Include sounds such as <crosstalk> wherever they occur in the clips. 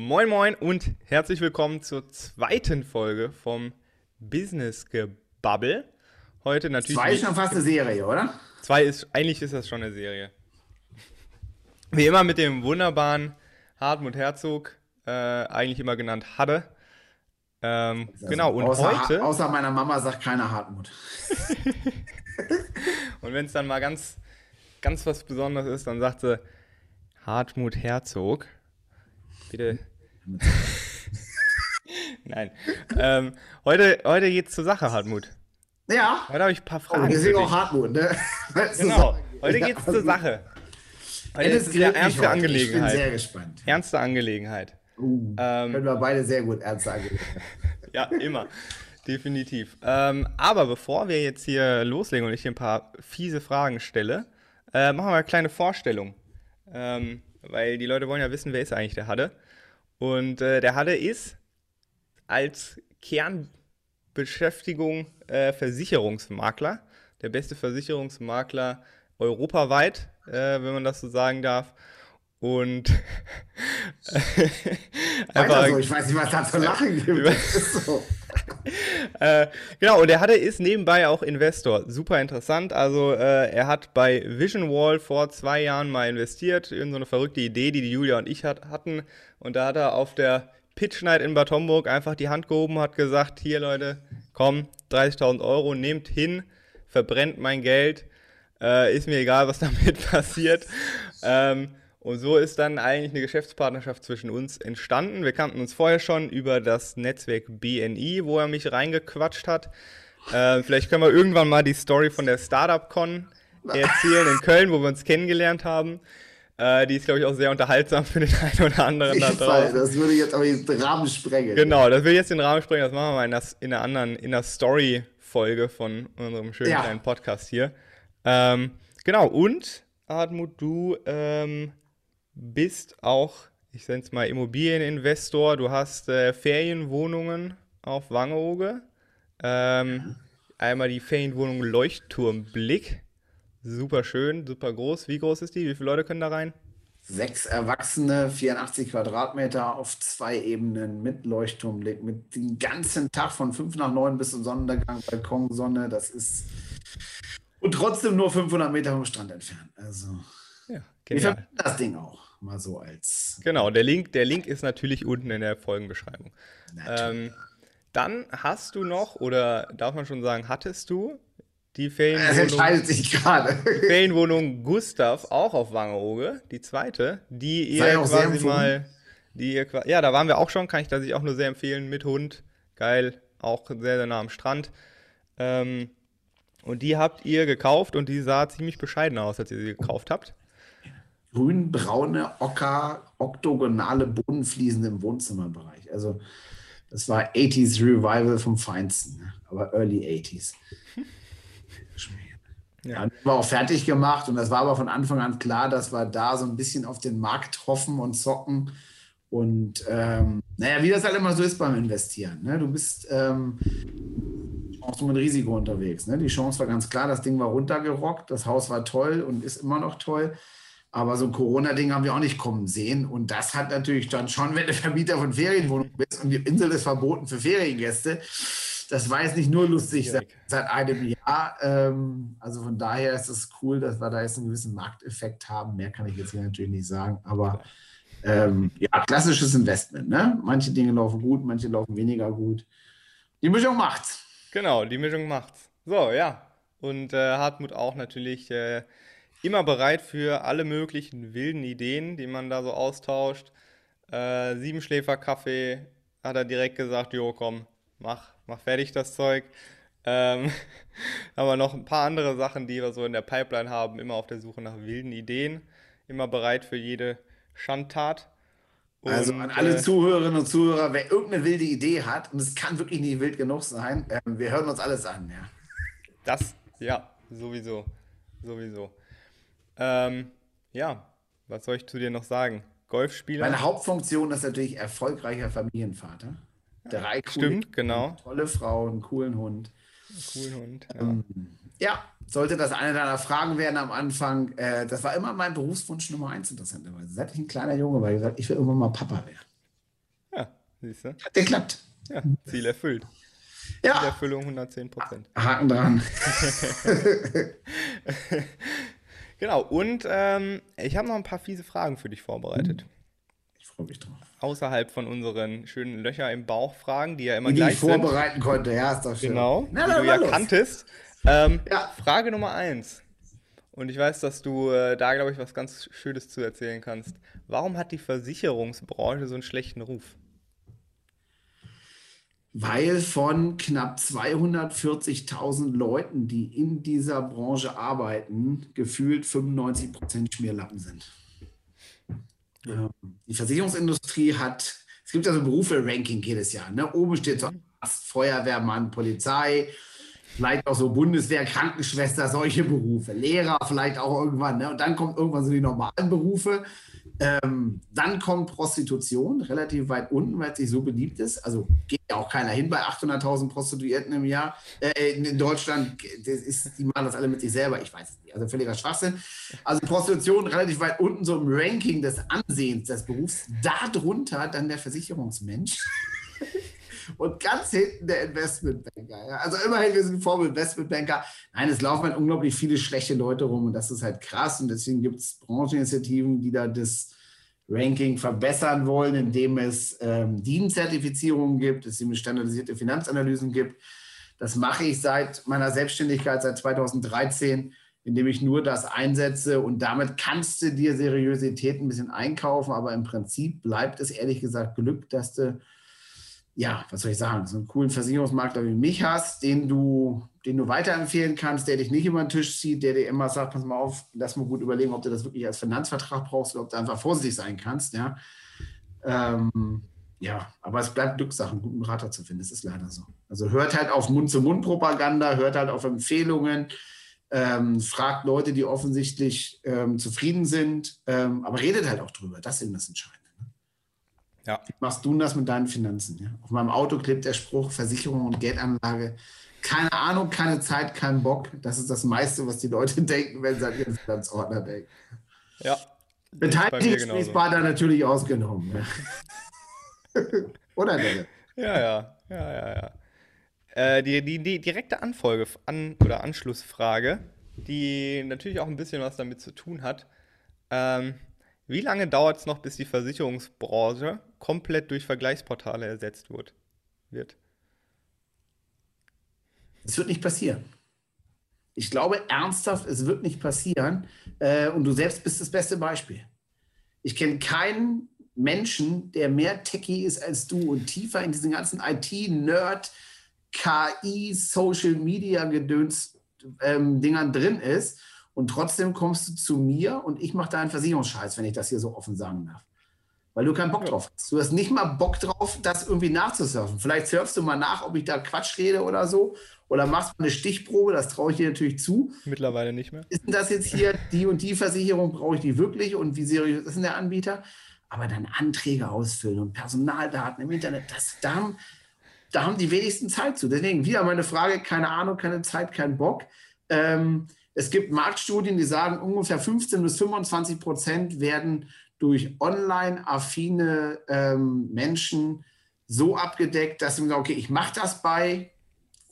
Moin Moin und herzlich willkommen zur zweiten Folge vom Business Gebubble. Heute natürlich. Zwei ist schon fast eine Serie, oder? Zwei ist, eigentlich ist das schon eine Serie. Wie immer mit dem wunderbaren Hartmut Herzog, äh, eigentlich immer genannt Hadde. Ähm, Also, genau, und außer, heute. Außer meiner Mama sagt keiner Hartmut. <laughs> Und wenn es dann mal ganz, ganz was Besonderes ist, dann sagt sie Hartmut Herzog. Bitte. <laughs> Nein. Ähm, heute heute geht's zur Sache, Hartmut. Ja, Heute habe ich ein paar Fragen. deswegen dich. auch Hartmut, ne? Genau. so- Heute Ja, geht's also, zur Sache. Heute ist es mich ernste heute. Ich bin Angelegenheit. sehr gespannt. Ernste Angelegenheit. Uh, Ähm, können wir beide sehr gut ernst angehen. <laughs> Ja, immer. Definitiv. Ähm, aber bevor wir jetzt hier loslegen und ich hier ein paar fiese Fragen stelle, äh, machen wir eine kleine Vorstellung. Ähm, weil die Leute wollen ja wissen, wer ist eigentlich der Hadde. Und äh, der Hadde ist als Kernbeschäftigung äh, Versicherungsmakler. Der beste Versicherungsmakler europaweit, äh, wenn man das so sagen darf. Und <laughs> Weiter so, ich weiß nicht, was da zu lachen gibt. So. <laughs> Äh, genau, und der hatte ist nebenbei auch Investor. Super interessant. Also äh, er hat bei Vision Wall vor zwei Jahren mal investiert in so eine verrückte Idee, die die Julia und ich hat, hatten. Und da hat er auf der Pitch Night in Bad Homburg einfach die Hand gehoben, hat gesagt, hier Leute, komm, 30.000 Euro, nehmt hin, verbrennt mein Geld. Äh, ist mir egal, was <laughs> damit passiert. Ähm, und so ist dann eigentlich eine Geschäftspartnerschaft zwischen uns entstanden. Wir kannten uns vorher schon über das Netzwerk BNI, wo er mich reingequatscht hat. Äh, vielleicht können wir irgendwann mal die Story von der Startup-Con erzählen in Köln, wo wir uns kennengelernt haben. Äh, die ist, glaube ich, auch sehr unterhaltsam für den einen oder anderen da Ich Fall, draußen. das würde jetzt aber den Rahmen sprengen. Genau, das will jetzt den Rahmen sprengen. Das machen wir mal in, das, in einer anderen, in der Story-Folge von unserem schönen Ja. kleinen Podcast hier. Ähm, genau, und Hartmut, du ähm, bist auch, ich nenne es mal Immobilieninvestor. Du hast äh, Ferienwohnungen auf Wangeoge. Ähm, einmal die Ferienwohnung Leuchtturmblick. Super schön, super groß. Wie groß ist die? Wie viele Leute können da rein? Sechs Erwachsene, 84 Quadratmeter auf zwei Ebenen mit Leuchtturmblick, mit dem ganzen Tag von 5 nach 9 bis zum Sonnenuntergang, Balkonsonne. Das ist. Und trotzdem nur 500 Meter vom Strand entfernt. Also, Ja, wir genial. verbinden das Ding auch mal so als. Genau, der Link, der Link ist natürlich unten in der Folgenbeschreibung. Ähm, dann hast du noch, oder darf man schon sagen, hattest du die Es Ferienwohnung, <laughs> entscheidet sich gerade. Ferienwohnung Gustav auch auf Wangerooge, die zweite, die ihr quasi mal, die ihr ja, da waren wir auch schon, kann ich das auch nur sehr empfehlen, mit Hund, geil, auch sehr, sehr nah am Strand. Ähm, und die habt ihr gekauft und die sah ziemlich bescheiden aus, als ihr sie gekauft habt. Grün-braune, ocker, oktogonale Bodenfliesen im Wohnzimmerbereich. Also das war 80s Revival vom Feinsten, ne? aber Early 80s. Ja, die war auch fertig gemacht und das war aber von Anfang an klar, dass wir da so ein bisschen auf den Markt hoffen und zocken. Und ähm, naja, wie das halt immer so ist beim Investieren. Ne? Du bist ähm, Chance mit Risiko unterwegs. Ne? Die Chance war ganz klar, das Ding war runtergerockt, das Haus war toll und ist immer noch toll. Aber so ein Corona-Ding haben wir auch nicht kommen sehen. Und das hat natürlich dann schon, wenn du Vermieter von Ferienwohnungen bist und die Insel ist verboten für Feriengäste, das war jetzt nicht nur lustig seit, seit einem Jahr. Ähm, also von daher ist es cool, dass wir da jetzt einen gewissen Markteffekt haben. Mehr kann ich jetzt hier natürlich nicht sagen. Aber ähm, ja, klassisches Investment. Ne? Manche Dinge laufen gut, manche laufen weniger gut. Die Mischung macht's. Genau, die Mischung macht's. So, ja. Und äh, Hartmut auch natürlich äh, immer bereit für alle möglichen wilden Ideen, die man da so austauscht. Äh, Siebenschläfer-Kaffee hat er direkt gesagt, jo, komm, mach, mach fertig das Zeug. Ähm, <laughs> aber noch ein paar andere Sachen, die wir so in der Pipeline haben, immer auf der Suche nach wilden Ideen, immer bereit für jede Schandtat. Also Und, an alle äh, Zuhörerinnen und Zuhörer, wer irgendeine wilde Idee hat, und es kann wirklich nicht wild genug sein, ähm, wir hören uns alles an. Ja. Das, ja, sowieso. Sowieso. Ähm, ja, was soll ich zu dir noch sagen? Golfspieler? Meine Hauptfunktion ist natürlich erfolgreicher Familienvater. Drei coole Stimmt, genau. tolle Frau, einen coolen Hund. Coolen Hund. Ja. Ähm, Ja, sollte das eine deiner Fragen werden am Anfang. Äh, das war immer mein Berufswunsch Nummer eins, interessanterweise. Seit ich ein kleiner Junge war, ich gesagt, ich will irgendwann mal Papa werden. siehst du? Hat geklappt. Ja, Ziel erfüllt. Ja. Zielerfüllung 110 Prozent. Haken dran. <laughs> <laughs> Genau, und ähm, ich habe noch ein paar fiese Fragen für dich vorbereitet. Ich freue mich drauf. Außerhalb von unseren schönen Löcher im Bauch Fragen, die ja immer Die, die gleich ich sind. vorbereiten konnte, ja, ist doch schön. Genau, Na, die du ja los. kanntest. Ähm, Ja. Frage Nummer eins. Und ich weiß, dass du äh, da, glaube ich, was ganz Schönes zu erzählen kannst. Warum hat die Versicherungsbranche so einen schlechten Ruf? Weil von knapp 240.000 Leuten, die in dieser Branche arbeiten, gefühlt 95 Prozent Schmierlappen sind. Ähm, Die Versicherungsindustrie hat, es gibt ja so Berufe-Ranking jedes Jahr. Ne? Oben steht so Arzt, Feuerwehrmann, Polizei, vielleicht auch so Bundeswehr, Krankenschwester, solche Berufe, Lehrer vielleicht auch irgendwann. Ne? Und dann kommt irgendwann so die normalen Berufe. Ähm, dann kommt Prostitution relativ weit unten, weil es nicht so beliebt ist. Also geht ja auch keiner hin bei 800.000 Prostituierten im Jahr. Äh, in, Deutschland, ist, die machen das alle mit sich selber. Ich weiß es nicht. Also völliger Schwachsinn. Also Prostitution relativ weit unten so im Ranking des Ansehens des Berufs. Darunter dann der Versicherungsmensch. Und ganz hinten der Investmentbanker. Ja. Also immerhin, wir sind vor Investmentbanker. Nein, es laufen halt unglaublich viele schlechte Leute rum und das ist halt krass. Und deswegen gibt es Brancheninitiativen, die da das Ranking verbessern wollen, indem es ähm, DIN-Zertifizierungen gibt, es standardisierte Finanzanalysen gibt. Das mache ich seit meiner Selbstständigkeit, seit 2013, indem ich nur das einsetze und damit kannst du dir Seriosität ein bisschen einkaufen, aber im Prinzip bleibt es ehrlich gesagt Glück, dass du ja, was soll ich sagen, so einen coolen Versicherungsmakler wie mich hast, den du, den du weiterempfehlen kannst, der dich nicht über den Tisch zieht, der dir immer sagt, pass mal auf, lass mal gut überlegen, ob du das wirklich als Finanzvertrag brauchst oder ob du einfach vorsichtig sein kannst, ja. Ähm, ja, aber es bleibt Glückssache, einen guten Berater zu finden. Das ist leider so. Also hört halt auf Mund-zu-Mund-Propaganda, hört halt auf Empfehlungen, ähm, fragt Leute, die offensichtlich ähm, zufrieden sind, ähm, aber redet halt auch drüber. Das ist eben das Entscheidende. Ja. Wie machst du das mit deinen Finanzen? Ja? Auf meinem Auto klebt der Spruch Versicherung und Geldanlage. Keine Ahnung, keine Zeit, kein Bock. Das ist das meiste, was die Leute <laughs> denken, wenn sie an ihren Finanzordner denken. Ja. ist mir genauso. Beteiligungsgesprächspartner natürlich ausgenommen. Ja. <laughs> Oder, Dennis? Ja, ja, ja, ja, ja. Äh, die, die, die direkte Anfolge an, oder Anschlussfrage, die natürlich auch ein bisschen was damit zu tun hat. Ähm, wie lange dauert es noch, bis die Versicherungsbranche komplett durch Vergleichsportale ersetzt wird? wird? Es wird nicht passieren. Ich glaube ernsthaft, es wird nicht passieren. Äh, und du selbst bist das beste Beispiel. Ich kenne keinen Menschen, der mehr techy ist als du und tiefer in diesen ganzen IT-Nerd, KI, Social Media Gedöns ähm, drin ist. Und trotzdem kommst du zu mir und ich mache da einen Versicherungsscheiß, wenn ich das hier so offen sagen darf. Weil du keinen Bock drauf hast. Du hast nicht mal Bock drauf, das irgendwie nachzusurfen. Vielleicht surfst du mal nach, ob ich da Quatsch rede oder so. Oder machst mal eine Stichprobe, das traue ich dir natürlich zu. Mittlerweile nicht mehr. Ist denn das jetzt hier <laughs> die und die Versicherung, brauche ich die wirklich und wie seriös ist denn der Anbieter? Aber dann Anträge ausfüllen und Personaldaten im Internet, das, da, haben, da haben die wenigsten Zeit zu. Deswegen wieder meine Frage, keine Ahnung, keine Zeit, kein Bock. Ähm, es gibt Marktstudien, die sagen, ungefähr 15 bis 25 Prozent werden durch online-affine ähm, Menschen so abgedeckt, dass sie sagen, okay, ich mache das bei,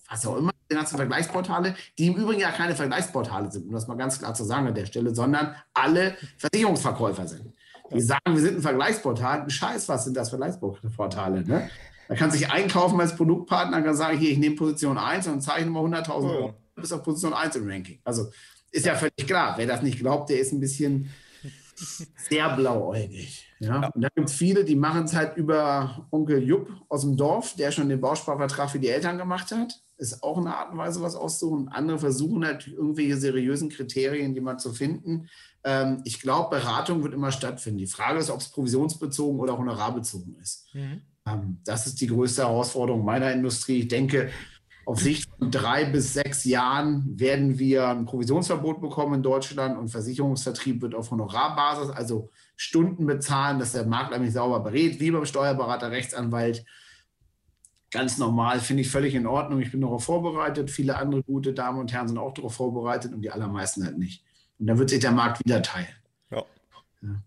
was auch immer, den ganzen Vergleichsportale, die im Übrigen ja keine Vergleichsportale sind, um das mal ganz klar zu sagen an der Stelle, sondern alle Versicherungsverkäufer sind. Die sagen, wir sind ein Vergleichsportal. Scheiß, was sind das Vergleichsportale? Ne? Da kann sich einkaufen als Produktpartner, kann sagen, hier, ich nehme Position 1 und zeichne mal 100.000 Euro. Bist auf Position 1 im Ranking. Also ist ja völlig klar. Wer das nicht glaubt, der ist ein bisschen sehr blauäugig. Ja? Ja. Und da gibt es viele, die machen es halt über Onkel Jupp aus dem Dorf, der schon den Bausparvertrag für die Eltern gemacht hat. Ist auch eine Art und Weise, was auszusuchen. Andere versuchen halt irgendwelche seriösen Kriterien, die man zu finden. Ähm, ich glaube, Beratung wird immer stattfinden. Die Frage ist, ob es provisionsbezogen oder honorarbezogen ist. Ähm, das ist die größte Herausforderung meiner Industrie. Ich denke, auf Sicht von drei bis sechs Jahren werden wir ein Provisionsverbot bekommen in Deutschland und Versicherungsvertrieb wird auf Honorarbasis, also Stunden bezahlen, dass der Makler mich sauber berät, wie beim Steuerberater, Rechtsanwalt. Ganz normal, finde ich völlig in Ordnung. Ich bin darauf vorbereitet. Viele andere gute Damen und Herren sind auch darauf vorbereitet und die allermeisten halt nicht. Und dann wird sich der Markt wieder teilen. Ja.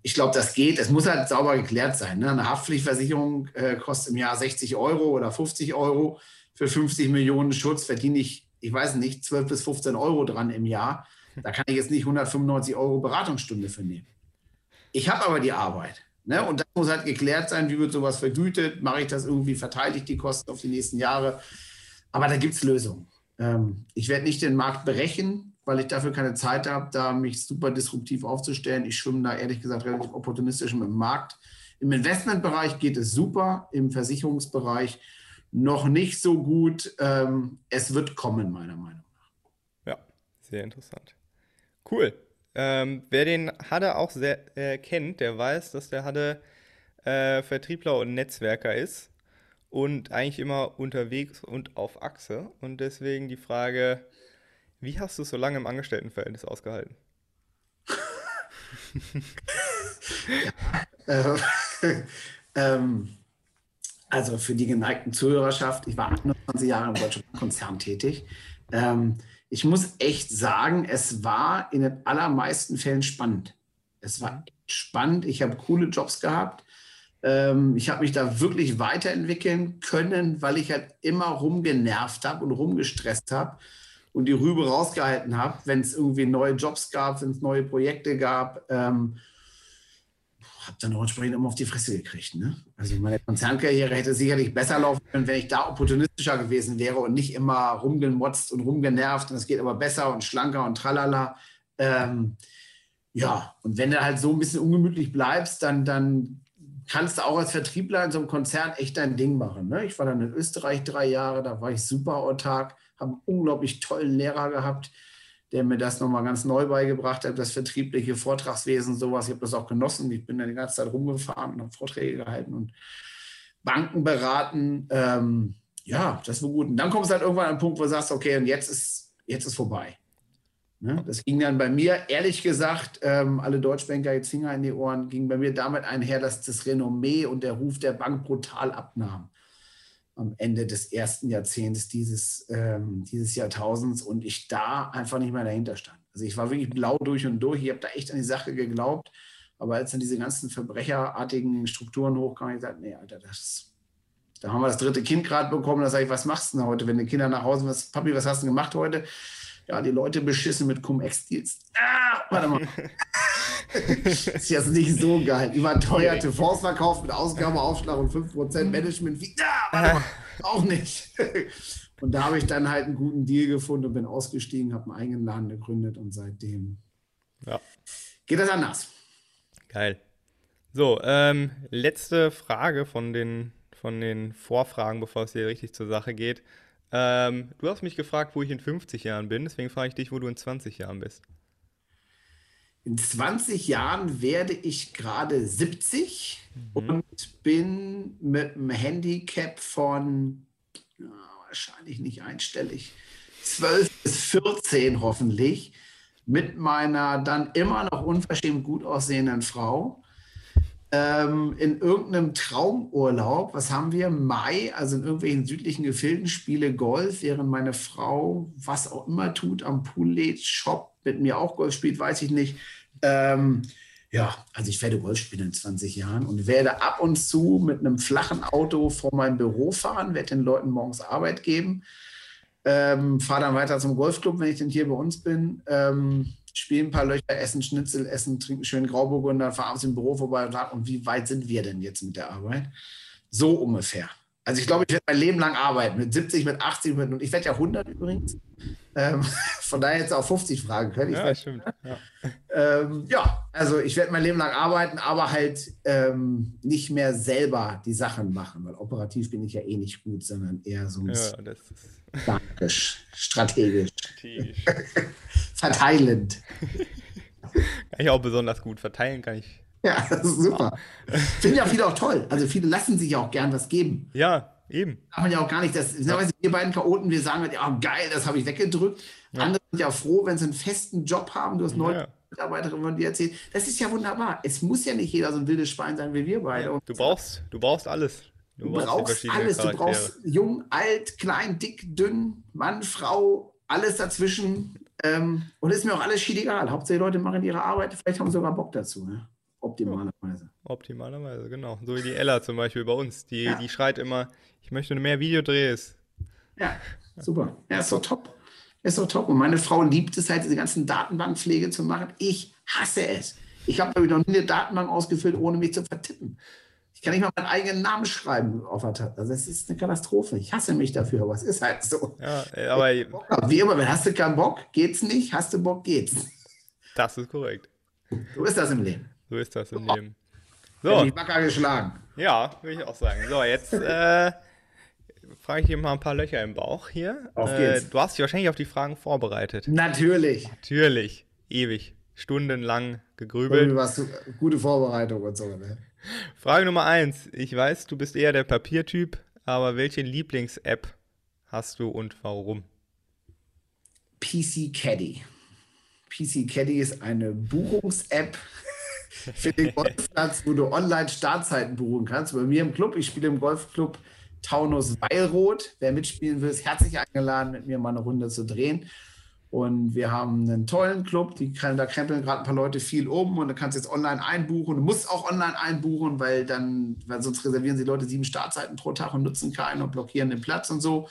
Ich glaube, das geht. Es muss halt sauber geklärt sein. Ne? Eine Haftpflichtversicherung äh, kostet im Jahr 60 Euro oder 50 Euro. Für 50 Millionen Schutz verdiene ich, ich weiß nicht, 12 bis 15 Euro dran im Jahr. Da kann ich jetzt nicht 195 Euro Beratungsstunde für nehmen. Ich habe aber die Arbeit. Ne? Und das muss halt geklärt sein, wie wird sowas vergütet, mache ich das irgendwie, verteile ich die Kosten auf die nächsten Jahre. Aber da gibt es Lösungen. Ähm, ich werde nicht den Markt brechen, weil ich dafür keine Zeit habe, da mich super disruptiv aufzustellen. Ich schwimme da ehrlich gesagt relativ opportunistisch mit dem Markt. Im Investmentbereich geht es super, im Versicherungsbereich noch nicht so gut. Ähm, es wird kommen, meiner Meinung nach. Ja, sehr interessant. Cool. Ähm, wer den Hadde auch sehr äh, kennt, der weiß, dass der Hadde äh, Vertriebler und Netzwerker ist und eigentlich immer unterwegs und auf Achse. Und deswegen die Frage, wie hast du es so lange im Angestelltenverhältnis ausgehalten? <laughs> ja, äh, <laughs> ähm, also für die geneigten Zuhörerschaft, ich war 21 Jahre im deutschen Konzern tätig. Ähm, ich muss echt sagen, es war in den allermeisten Fällen spannend. Es war echt spannend. Ich habe coole Jobs gehabt. Ähm, ich habe mich da wirklich weiterentwickeln können, weil ich halt immer rumgenervt habe und rumgestresst habe und die Rübe rausgehalten habe, wenn es irgendwie neue Jobs gab, wenn es neue Projekte gab. Ähm, habe dann auch entsprechend immer auf die Fresse gekriegt. Ne? Also meine Konzernkarriere hätte sicherlich besser laufen können, wenn ich da opportunistischer gewesen wäre und nicht immer rumgemotzt und rumgenervt und es geht aber besser und schlanker und tralala. Ähm, ja, und wenn du halt so ein bisschen ungemütlich bleibst, dann, dann kannst du auch als Vertriebler in so einem Konzern echt dein Ding machen. Ne? Ich war dann in Österreich drei Jahre, da war ich super autark, habe einen unglaublich tollen Lehrer gehabt, der mir das nochmal ganz neu beigebracht hat, das vertriebliche Vortragswesen, sowas. Ich habe das auch genossen. Ich bin dann die ganze Zeit rumgefahren und habe Vorträge gehalten und Banken beraten. Ähm, ja, das war gut. Und dann kommt es halt irgendwann an einen Punkt, wo du sagst, okay, und jetzt ist, jetzt ist vorbei. Ne? Das ging dann bei mir, ehrlich gesagt, ähm, alle Deutschbanker jetzt Finger in die Ohren, ging bei mir damit einher, dass das Renommee und der Ruf der Bank brutal abnahm am Ende des ersten Jahrzehnts dieses, ähm, dieses Jahrtausends und ich da einfach nicht mehr dahinter stand. Also ich war wirklich blau durch und durch. Ich habe da echt an die Sache geglaubt. Aber als dann diese ganzen verbrecherartigen Strukturen hochkamen, ich gesagt, nee, Alter, das, da haben wir das dritte Kind gerade bekommen. Da sage ich, was machst du denn heute, wenn die Kinder nach Hause, was, Papi, was hast du gemacht heute? Ja, die Leute beschissen mit Cum-Ex-Deals. Ah, warte mal. <laughs> ist jetzt nicht so geil. Überteuerte Fonds verkauft mit Ausgabeaufschlag und 5% Management. Wie, ah, auch nicht. <laughs> Und da habe ich dann halt einen guten Deal gefunden und bin ausgestiegen, habe einen eigenen Laden gegründet und seitdem ja. geht das anders. Geil. So, ähm, letzte Frage von den, von den Vorfragen, bevor es hier richtig zur Sache geht. Ähm, du hast mich gefragt, wo ich in 50 Jahren bin, deswegen frage ich dich, wo du in 20 Jahren bist. In 20 Jahren werde ich gerade 70 mhm. und bin mit einem Handicap von ja, wahrscheinlich nicht einstellig, 12 bis 14 hoffentlich, mit meiner dann immer noch unverschämt gut aussehenden Frau ähm, in irgendeinem Traumurlaub, was haben wir? Mai, also in irgendwelchen südlichen Gefilden, spiele Golf, während meine Frau was auch immer tut, am Pool lädt, shoppt, mit mir auch Golf spielt, weiß ich nicht. Ähm, ja, also ich werde Golf spielen in 20 Jahren und werde ab und zu mit einem flachen Auto vor meinem Büro fahren, werde den Leuten morgens Arbeit geben, ähm, fahre dann weiter zum Golfclub, wenn ich denn hier bei uns bin. Ähm, spielen ein paar Löcher, essen Schnitzel, essen, trinken schön Grauburgunder, fahren abends im Büro vorbei und sagen, und wie weit sind wir denn jetzt mit der Arbeit? So ungefähr. Also ich glaube, ich werde mein Leben lang arbeiten, mit 70, mit 80, mit, und ich werde ja 100 übrigens. Ähm, <laughs> von daher jetzt auch 50 fragen können. ja, stimmt. Ja. Ähm, ja. also ich werde mein Leben lang arbeiten, aber halt ähm, nicht mehr selber die Sachen machen, weil operativ bin ich ja eh nicht gut, sondern eher so ein ja, taktisch, strategisch, strategisch. <laughs> verteilend. Kann ich auch besonders gut verteilen, kann ich Ja, das ist super. Finde ja viele auch toll. Also viele lassen sich ja auch gern was geben. Ja, eben. Darf man ja auch gar nicht, dass, ja. wir beiden Chaoten, wir sagen, ja, geil, das habe ich weggedrückt. Ja. Andere sind ja froh, wenn sie einen festen Job haben. Du hast neue ja. Mitarbeiterinnen von dir erzählt. Das ist ja wunderbar. Es muss ja nicht jeder so ein wildes Schwein sein wie wir beide. Du brauchst, du brauchst alles. Du, du brauchst, alles. Charaktere. Du brauchst jung, alt, klein, dick, dünn, Mann, Frau, alles dazwischen. Ähm, und ist mir auch alles schied egal. Hauptsache die Leute machen ihre Arbeit. Vielleicht haben sie sogar Bock dazu. Ne? Optimalerweise. Optimalerweise, genau. So wie die Ella zum Beispiel bei uns. Die, Ja. die schreit immer, ich möchte mehr Videodrehs. Ja, super. Ja, ist doch top. Ist doch top. Und meine Frau liebt es halt, diese ganzen Datenbankpflege zu machen. Ich hasse es. Ich habe, noch nie eine Datenbank ausgefüllt, ohne mich zu vertippen. Ich kann nicht mal meinen eigenen Namen schreiben auf der Tat. Also es ist eine Katastrophe. Ich hasse mich dafür, aber es ist halt so. Ja, äh, aber Wie immer, wenn hast du keinen Bock, geht's nicht. Hast du Bock, geht's. das ist korrekt. So ist das im Leben. So ist das im Oh. Leben. So. Ich wacker geschlagen. ja, würde ich auch sagen. So, jetzt äh, frage ich dir mal ein paar Löcher im Bauch hier. Auf Äh, geht's. du hast dich wahrscheinlich auf die Fragen vorbereitet. Natürlich. Natürlich, ewig, stundenlang gegrübelt. Du warst gute Vorbereitung und so. Ne? Frage Nummer eins. Ich weiß, du bist eher der Papiertyp, aber welche Lieblings-App hast du und warum? PC Caddy. PC Caddy ist eine Buchungs-App <laughs> für den Golfplatz, wo du online Startzeiten buchen kannst. Bei mir im Club, ich spiele im Golfclub Taunus Weilroth. Wer mitspielen will, ist herzlich eingeladen, mit mir mal eine Runde zu drehen. Und wir haben einen tollen Club, die, da krempeln gerade ein paar Leute viel um und du kannst jetzt online einbuchen. Du musst auch online einbuchen, weil dann, weil sonst reservieren sie Leute sieben Startzeiten pro Tag und nutzen keinen und blockieren den Platz und so.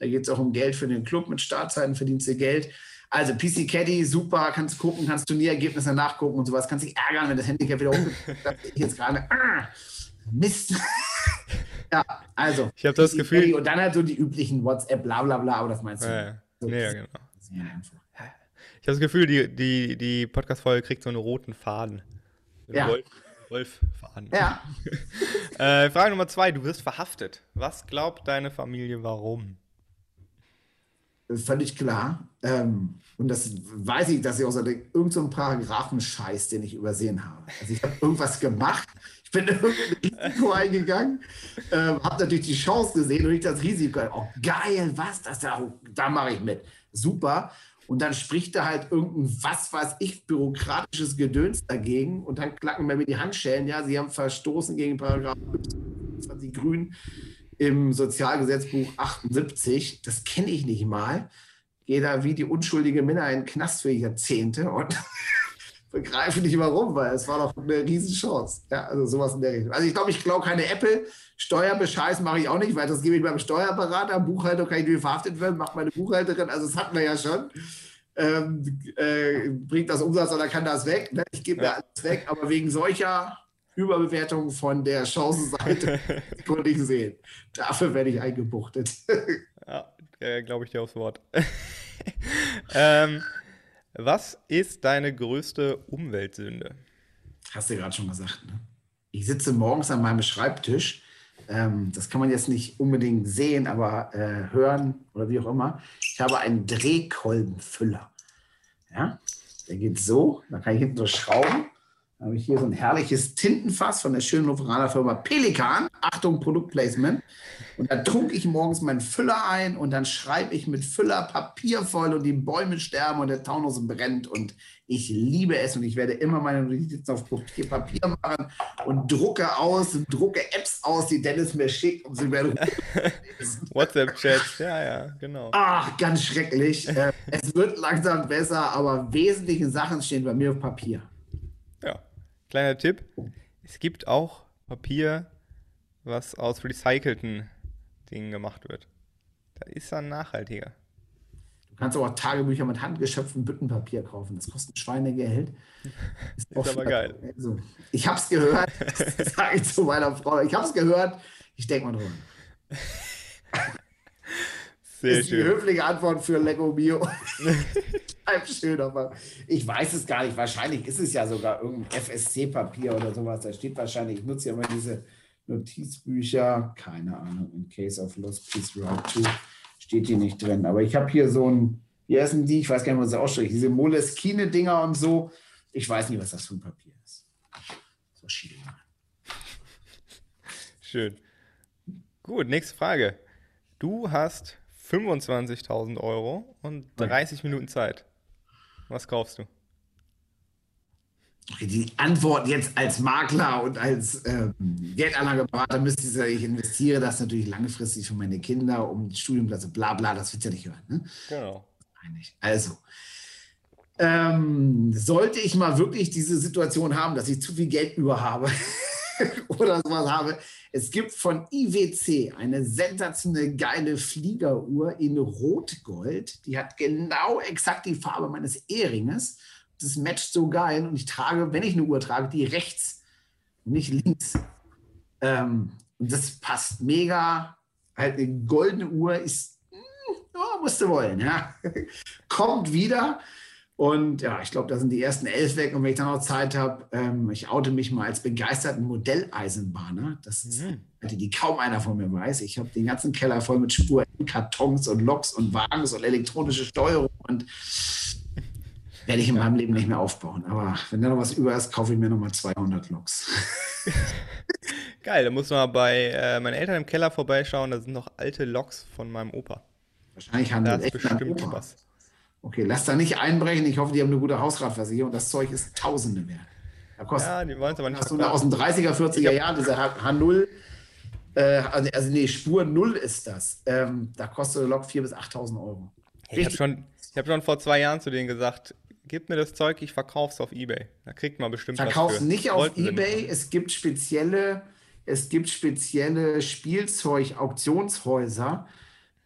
Da geht es auch um Geld für den Club. Mit Startzeiten verdienst du Geld. Also PC Caddy, super, kannst gucken, kannst Turnierergebnisse nachgucken und sowas. Kannst dich ärgern, wenn das Handicap wieder umgekehrt <laughs> ist. Ich jetzt gerade. Ah, Mist. <laughs> ja, also. Ich habe das PC Gefühl- Caddy Und dann halt so die üblichen WhatsApp, bla bla bla, aber das meinst du. Ja, ja. So, ja, genau. Sehr einfach. Ich habe das Gefühl, die, die, die Podcast-Folge kriegt so einen roten Faden. Ja. Wolf, Wolf-Faden. Ja, <laughs> Äh, Frage Nummer zwei. Du wirst verhaftet. Was glaubt deine Familie, warum? völlig klar. Ähm, und das weiß ich, dass ich irgendeinem so einen Paragraphenscheiß, den ich übersehen habe. Also ich habe irgendwas gemacht, ich bin <laughs> irgendein <laughs> Risiko eingegangen, ähm, habe natürlich die Chance gesehen und nicht das Risiko. Oh, geil, was? Das da, da mache ich mit. Super. Und dann spricht da halt irgendein, was weiß ich, bürokratisches Gedöns dagegen und dann klacken mir die Handschellen. Ja, sie haben verstoßen gegen Paragraph 25 Grün im Sozialgesetzbuch 78. Das kenne ich nicht mal. Gehe da wie die unschuldige Minna in den Knast für Jahrzehnte und begreife nicht warum, weil es war doch eine Riesenchance. Ja, also sowas in der Richtung. Also ich glaube, ich glaube keine Apple. Steuerbescheiß mache ich auch nicht, weil das gebe ich beim Steuerberater. Buchhaltung kann ich nicht verhaftet werden, macht meine Buchhalterin. Also das hatten wir ja schon. Ähm, äh, bringt das Umsatz oder kann das weg? Ne? Ich gebe mir Ja. alles weg, aber wegen solcher Überbewertung von der Chancenseite <laughs> konnte ich sehen. Dafür werde ich eingebuchtet. Ja, äh, glaube ich dir aufs Wort. <laughs> ähm, was ist deine größte Umweltsünde? Hast du gerade schon gesagt. Ne? Ich sitze morgens an meinem Schreibtisch. Ähm, das kann man jetzt nicht unbedingt sehen, aber äh, hören oder wie auch immer. Ich habe einen Drehkolbenfüller. Ja, der geht so. Da kann ich hinten so schrauben. Dann habe ich hier so ein herrliches Tintenfass von der schönen Lufthansa Firma Pelikan. Achtung, Produktplacement. Und da trunk ich morgens meinen Füller ein und dann schreibe ich mit Füller Papier voll und die Bäume sterben und der Taunus brennt. Und ich liebe es und ich werde immer meine Notizen auf Papier, machen und drucke aus und drucke Apps aus, die Dennis mir schickt, um sie werden. <laughs> WhatsApp-Chats, ja, ja, genau. Ach, ganz schrecklich. Äh, es wird langsam besser, aber wesentliche Sachen stehen bei mir auf Papier. Ja, kleiner Tipp. Es gibt auch Papier, was aus recycelten Dingen gemacht wird. Da ist dann nachhaltiger. Du kannst aber auch Tagebücher mit handgeschöpftem Büttenpapier kaufen. Das kostet Schweinegeld. <laughs> Ist, aber geil. Also, ich habe es gehört, <laughs> sage ich zu meiner Frau. Ich habe es gehört, ich denke mal drüber. Sehr ist die schön. höfliche Antwort für Lego Mio. <laughs> Schreib schön aber Ich weiß es gar nicht. Wahrscheinlich ist es ja sogar irgendein FSC-Papier oder sowas. Da steht wahrscheinlich, ich nutze ja immer diese Notizbücher. Keine Ahnung. In case of lost, please write to. Steht hier nicht drin. Aber ich habe hier so ein, wie heißen die? Ich weiß gar nicht, was das ausspricht. Diese Moleskine-Dinger und so. Ich weiß nicht, was das für ein Papier ist. So schiedel. Schön. Gut, nächste Frage. Du hast 25.000 Euro und 30 Minuten Zeit. Was kaufst du? Okay, die Antwort jetzt als Makler und als ähm, Geldanlageberater müsste ich sagen, ich investiere das natürlich langfristig für meine Kinder, um Studienplätze, bla bla, das wird ja nicht hören. Ne? Genau. Also, Ähm, sollte ich mal wirklich diese Situation haben, dass ich zu viel Geld über habe <laughs> oder sowas habe, es gibt von IWC eine sensationelle geile Fliegeruhr in Rotgold. Die hat genau exakt die Farbe meines Eheringes. Das matcht so geil und ich trage, wenn ich eine Uhr trage, die rechts, nicht links. Ähm, und das passt mega. Halt eine goldene Uhr ist, oh, musst du wollen, ja. <laughs> Kommt wieder. Und ja, ich glaube, da sind die ersten elf weg. Und wenn ich dann noch Zeit habe, ähm, ich oute mich mal als begeisterten Modelleisenbahner. Das ist mhm. die, die kaum einer von mir weiß. Ich habe den ganzen Keller voll mit Spuren, Kartons und Loks und Wagens und elektronische Steuerung und werde ich in meinem Leben nicht mehr aufbauen. Aber wenn da noch was über ist, kaufe ich mir nochmal 200 Loks. <laughs> Geil, da muss man bei äh, meinen Eltern im Keller vorbeischauen. Da sind noch alte Loks von meinem Opa. Wahrscheinlich haben da echt bestimmt Opa. was. Okay, lass da nicht einbrechen. Ich hoffe, die haben eine gute Hausratversicherung. Das Zeug ist Tausende wert. Da kostet, ja, die wollen es aber nicht. Hast du aus den 30er, 40er Jahren, diese H0, äh, also, also nee, Spur 0 ist das. Ähm, da kostet der Lok 4.000 bis 8.000 Euro. ich habe schon, hab schon vor zwei Jahren zu denen gesagt, gib mir das Zeug, ich verkaufe es auf Ebay. Da kriegt man bestimmt Verkauf's nicht auf Wollten Ebay. Es gibt spezielle, es gibt spezielle Spielzeug-Auktionshäuser,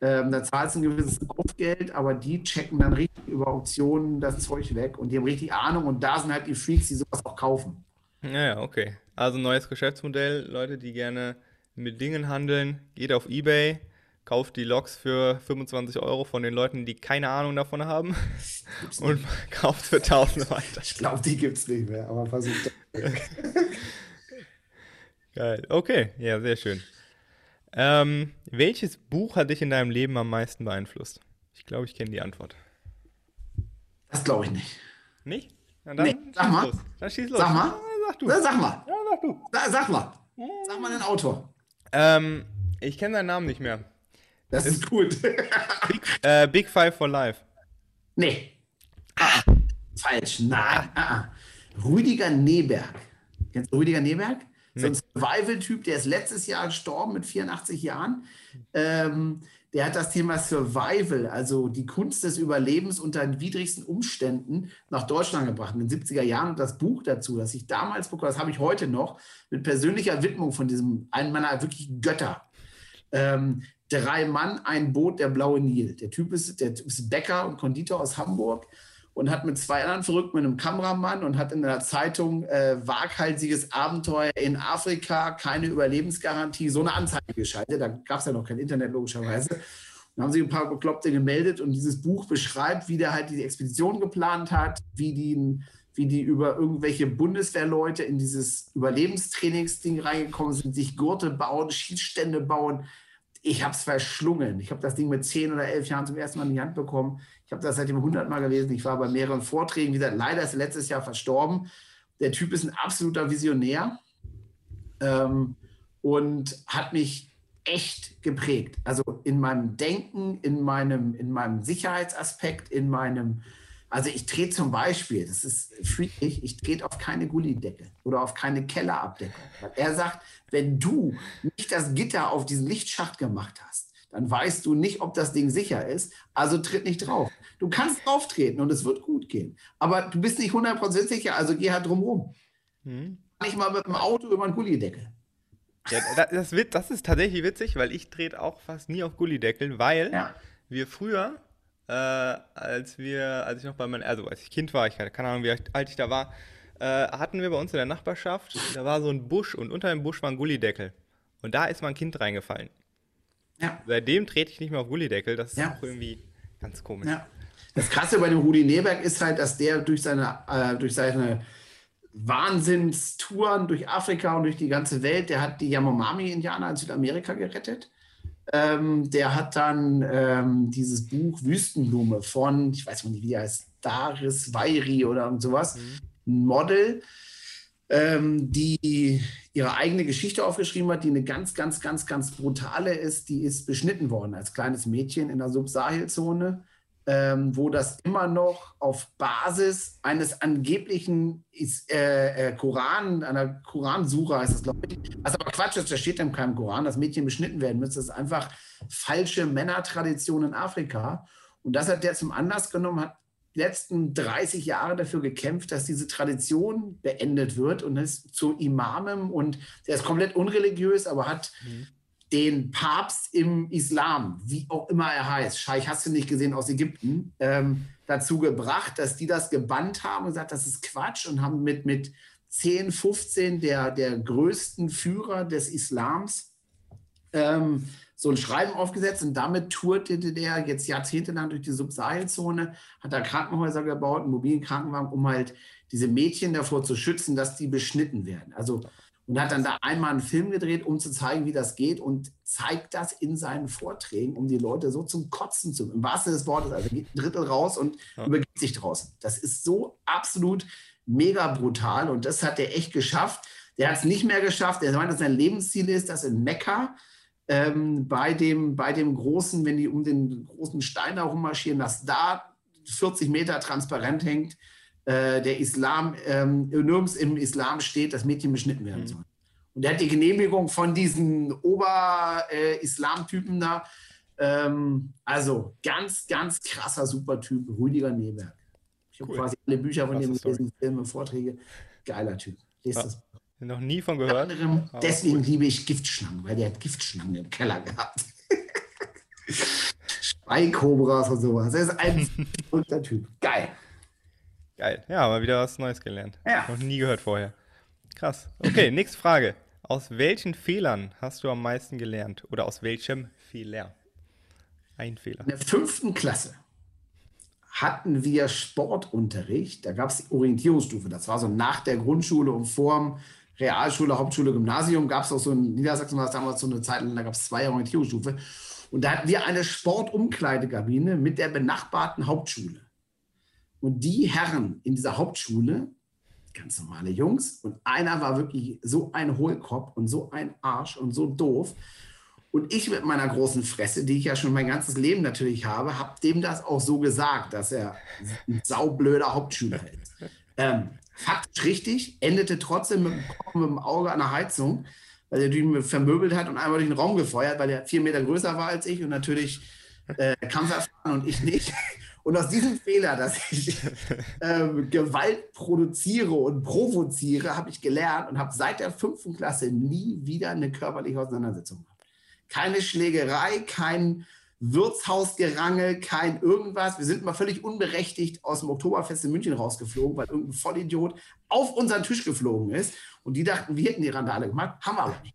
ähm, da zahlst du ein gewisses Aufgeld, aber die checken dann richtig über Auktionen das Zeug weg und die haben richtig Ahnung und da sind halt die Freaks, die sowas auch kaufen. Ja, okay. Also neues Geschäftsmodell, Leute, die gerne mit Dingen handeln, geht auf Ebay, kauft die Loks für 25 Euro von den Leuten, die keine Ahnung davon haben und <laughs> kauft für 1000 weiter. Ich glaube, die gibt es nicht mehr, aber versucht. Geil, okay, ja, sehr schön. Ähm, welches Buch hat dich in deinem Leben am meisten beeinflusst? Ich glaube, ich kenne die Antwort. Das glaube ich nicht. Nicht? Na dann nee. Sag mal. Los. Dann schieß los. Sag mal. Sag du. Sag mal. Ja, sag du. Sa sag mal. Sag mal den Autor. Ähm, ich kenne seinen Namen nicht mehr. Das ist, gut. <laughs> Big, äh, Big, Five for Life. Nee. Ah, falsch. Nein. Ah. Ah, Rüdiger Neberg. Kennst du Rüdiger Neberg? So ein Survival-Typ, der ist letztes Jahr gestorben mit 84 Jahren. Ähm, der hat das Thema Survival, also die Kunst des Überlebens unter widrigsten Umständen, nach Deutschland gebracht in den 70er Jahren. Und das Buch dazu, das ich damals bekommen das habe ich heute noch, mit persönlicher Widmung von diesem, einen meiner wirklich Götter. Ähm, drei Mann, ein Boot, der blaue Nil. Der Typ ist, der ist Bäcker und Konditor aus Hamburg und hat mit zwei anderen Verrückten, mit einem Kameramann und hat in der Zeitung äh, waghalsiges Abenteuer in Afrika, keine Überlebensgarantie, so eine Anzeige geschaltet. Da gab es ja noch kein Internet, logischerweise. Dann haben sich ein paar Bekloppte gemeldet und dieses Buch beschreibt, wie der halt die Expedition geplant hat, wie die, wie die über irgendwelche Bundeswehrleute in dieses Überlebenstrainingsding reingekommen sind, sich Gurte bauen, Schießstände bauen. Ich habe es verschlungen. Ich habe das Ding mit zehn oder elf Jahren zum ersten Mal in die Hand bekommen. Ich habe das seitdem hundertmal gelesen. Ich war bei mehreren Vorträgen. Wie gesagt, leider ist letztes Jahr verstorben. Der Typ ist ein absoluter Visionär ähm, und hat mich echt geprägt. Also in meinem Denken, in meinem, in meinem Sicherheitsaspekt, in meinem, also ich trete zum Beispiel, das ist freakig, ich trete auf keine Gullidecke oder auf keine Kellerabdeckung. Er sagt, wenn du nicht das Gitter auf diesen Lichtschacht gemacht hast, dann weißt du nicht, ob das Ding sicher ist, also tritt nicht drauf. Du kannst drauf treten und es wird gut gehen, aber du bist nicht 100% sicher, also geh halt drumherum. Hm. Nicht mal mit dem Auto über einen Gullideckel. Ja, das, wird, das ist tatsächlich witzig, weil ich trete auch fast nie auf Gullideckel, weil ja. wir früher, äh, als wir, als ich noch bei meinem, also als ich Kind war, ich keine Ahnung, wie alt ich da war, äh, hatten wir bei uns in der Nachbarschaft, da war so ein Busch und unter dem Busch war ein Gullideckel. Und da ist mein Kind reingefallen. Ja. Seitdem trete ich nicht mehr auf Gullideckel. Das ist ja. auch irgendwie ganz komisch. Ja. Das Krasse bei dem Rudi Neberg ist halt, dass der durch seine, äh, durch seine Wahnsinnstouren durch Afrika und durch die ganze Welt, der hat die Yanomami-Indianer in Südamerika gerettet. Ähm, der hat dann ähm, dieses Buch Wüstenblume von, ich weiß nicht, wie der heißt, Daris Weiri oder sowas, mhm. Model, ähm, die ihre eigene Geschichte aufgeschrieben hat, die eine ganz, ganz, ganz, ganz brutale ist. Die ist beschnitten worden als kleines Mädchen in der Subsahelzone, ähm, wo das immer noch auf Basis eines angeblichen äh, äh, Koran, einer Koransura heißt das, glaube ich. Was aber Quatsch ist, da steht in keinem Koran, dass Mädchen beschnitten werden müssen. Das ist einfach falsche Männertradition in Afrika. Und das hat der zum Anlass genommen, hat letzten 30 Jahre dafür gekämpft, dass diese Tradition beendet wird und ist zu Imamem und der ist komplett unreligiös, aber hat mhm. den Papst im Islam, wie auch immer er heißt, Scheich hast du nicht gesehen aus Ägypten, ähm, dazu gebracht, dass die das gebannt haben und gesagt, das ist Quatsch und haben mit, mit 10, 15 der, der größten Führer des Islams ähm, so ein Schreiben aufgesetzt und damit tourte der jetzt jahrzehntelang durch die Subsahelzone, hat da Krankenhäuser gebaut, einen mobilen Krankenwagen, um halt diese Mädchen davor zu schützen, dass die beschnitten werden. Also und hat dann da einmal einen Film gedreht, um zu zeigen, wie das geht und zeigt das in seinen Vorträgen, um die Leute so zum Kotzen zu, im wahrsten des Wortes, also geht ein Drittel raus und ja. übergibt sich draußen. Das ist so absolut mega brutal und das hat er echt geschafft. Der hat es nicht mehr geschafft. Er meint, dass sein Lebensziel ist, dass in Mekka ähm, bei, dem, bei dem großen, wenn die um den großen Stein herum marschieren, dass da 40 Meter transparent hängt, äh, der Islam, ähm, nirgends im Islam steht, dass Mädchen beschnitten werden mhm. sollen. Und er hat die Genehmigung von diesen Ober-Islam-Typen äh, da. Ähm, also ganz, ganz krasser, super Typ, Rüdiger Neberg. Ich habe quasi alle Bücher von dem gelesen, Filme, Vorträge. Geiler Typ. Lest ja. das noch nie von gehört. Anderem, deswegen gut. liebe ich Giftschlangen, weil der hat Giftschlangen im Keller gehabt. <laughs> Speikobras und sowas. Er ist ein <laughs> guter Typ. Geil. Geil. Ja, mal wieder was Neues gelernt. Ja. Noch nie gehört vorher. Krass. Okay, <laughs> nächste Frage. Aus welchen Fehlern hast du am meisten gelernt? Oder aus welchem Fehler? Ein Fehler. In der fünften Klasse hatten wir Sportunterricht. Da gab es die Orientierungsstufe. Das war so nach der Grundschule und vorm Realschule, Hauptschule, Gymnasium gab es auch so in Niedersachsen war es damals so eine Zeit da gab es zwei Orientierungsstufe. Und da hatten wir eine Sportumkleidekabine mit der benachbarten Hauptschule. Und die Herren in dieser Hauptschule, ganz normale Jungs, und einer war wirklich so ein Hohlkopf und so ein Arsch und so doof. Und ich mit meiner großen Fresse, die ich ja schon mein ganzes Leben natürlich habe, habe dem das auch so gesagt, dass er ein saublöder Hauptschüler ist. Ähm, faktisch richtig, endete trotzdem mit mit dem Auge an der Heizung, weil er mich vermöbelt hat und einmal durch den Raum gefeuert, weil er vier Meter größer war als ich und natürlich äh, Kampferfahren und ich nicht. <laughs> Und aus diesem Fehler, dass ich <laughs> ähm, Gewalt produziere und provoziere, habe ich gelernt und habe seit der fünften Klasse nie wieder eine körperliche Auseinandersetzung gehabt. Keine Schlägerei, kein Wirtshausgerangel, kein irgendwas. Wir sind mal völlig unberechtigt aus dem Oktoberfest in München rausgeflogen, weil irgendein Vollidiot auf unseren Tisch geflogen ist. Und die dachten, wir hätten die Randale gemacht. Haben wir aber nicht.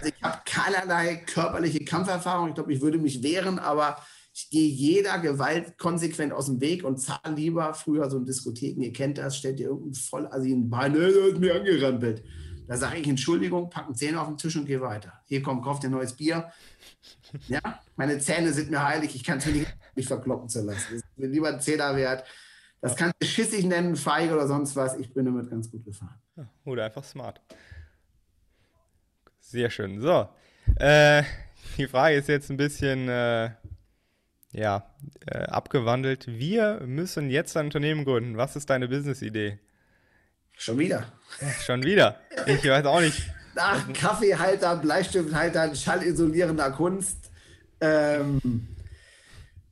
also ich habe keinerlei körperliche Kampferfahrung. Ich glaube, ich würde mich wehren, aber ich gehe jeder Gewalt konsequent aus dem Weg und zahle lieber früher so in Diskotheken. Ihr kennt das, stellt ihr irgendeinen voll ein Bein, ne, du hast mir angerampelt. Da sage ich Entschuldigung, packen Zähne auf den Tisch und gehe weiter. Hier kommt, kauft dir neues Bier. Ja, meine Zähne sind mir heilig, ich kann es mir nicht, nicht verkloppen zu lassen. Das ist mir lieber ein Zehner wert. Das kannst du schissig nennen, feige oder sonst was. Ich bin damit ganz gut gefahren. oder einfach smart. Sehr schön. So, äh, die Frage ist jetzt ein bisschen äh, ja, äh, abgewandelt. Wir müssen jetzt ein Unternehmen gründen. Was ist deine Business-Idee? Schon wieder. Schon wieder. Ich weiß auch nicht. Nach Kaffeehaltern, Bleistifthaltern, schallisolierender Kunst. Ähm,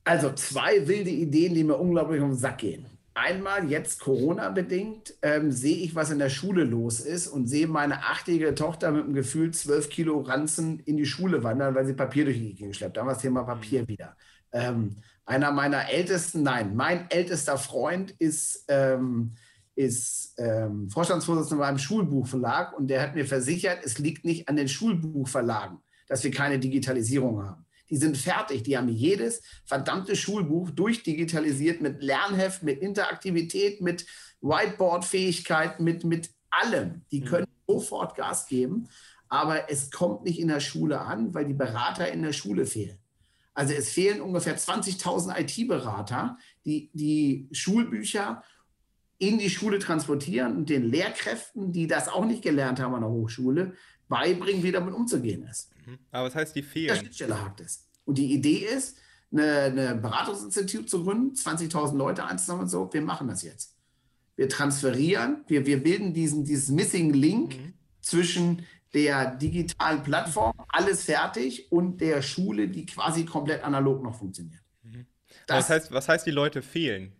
also zwei wilde Ideen, die mir unglaublich um den Sack gehen. Einmal jetzt Corona-bedingt ähm, sehe ich, was in der Schule los ist und sehe meine achtjährige Tochter mit einem Gefühl zwölf Kilo Ranzen in die Schule wandern, weil sie Papier durch die Gegend schleppt. Da haben wir das Thema Papier wieder. Ähm, einer meiner ältesten, nein, mein ältester Freund ist ähm, ist ähm, Vorstandsvorsitzender beim Schulbuchverlag und der hat mir versichert, es liegt nicht an den Schulbuchverlagen, dass wir keine Digitalisierung haben. Die sind fertig, die haben jedes verdammte Schulbuch durchdigitalisiert mit Lernheft, mit Interaktivität, mit Whiteboard-Fähigkeit, mit, mit allem. Die mhm. können mhm. sofort Gas geben, aber es kommt nicht in der Schule an, weil die Berater in der Schule fehlen. Also es fehlen ungefähr 20.000 IT-Berater, die die Schulbücher in die Schule transportieren und den Lehrkräften, die das auch nicht gelernt haben an der Hochschule, beibringen, wie damit umzugehen ist. Mhm. Aber was heißt, die fehlen? Der Schnittstelle hakt es. Und die Idee ist, eine, eine Beratungsinstitut zu gründen, 20.000 Leute einzusammeln und so, wir machen das jetzt. Wir transferieren, wir, wir bilden diesen, dieses Missing Link mhm. zwischen der digitalen Plattform, alles fertig, und der Schule, die quasi komplett analog noch funktioniert. Das, was, heißt, was heißt, die Leute fehlen?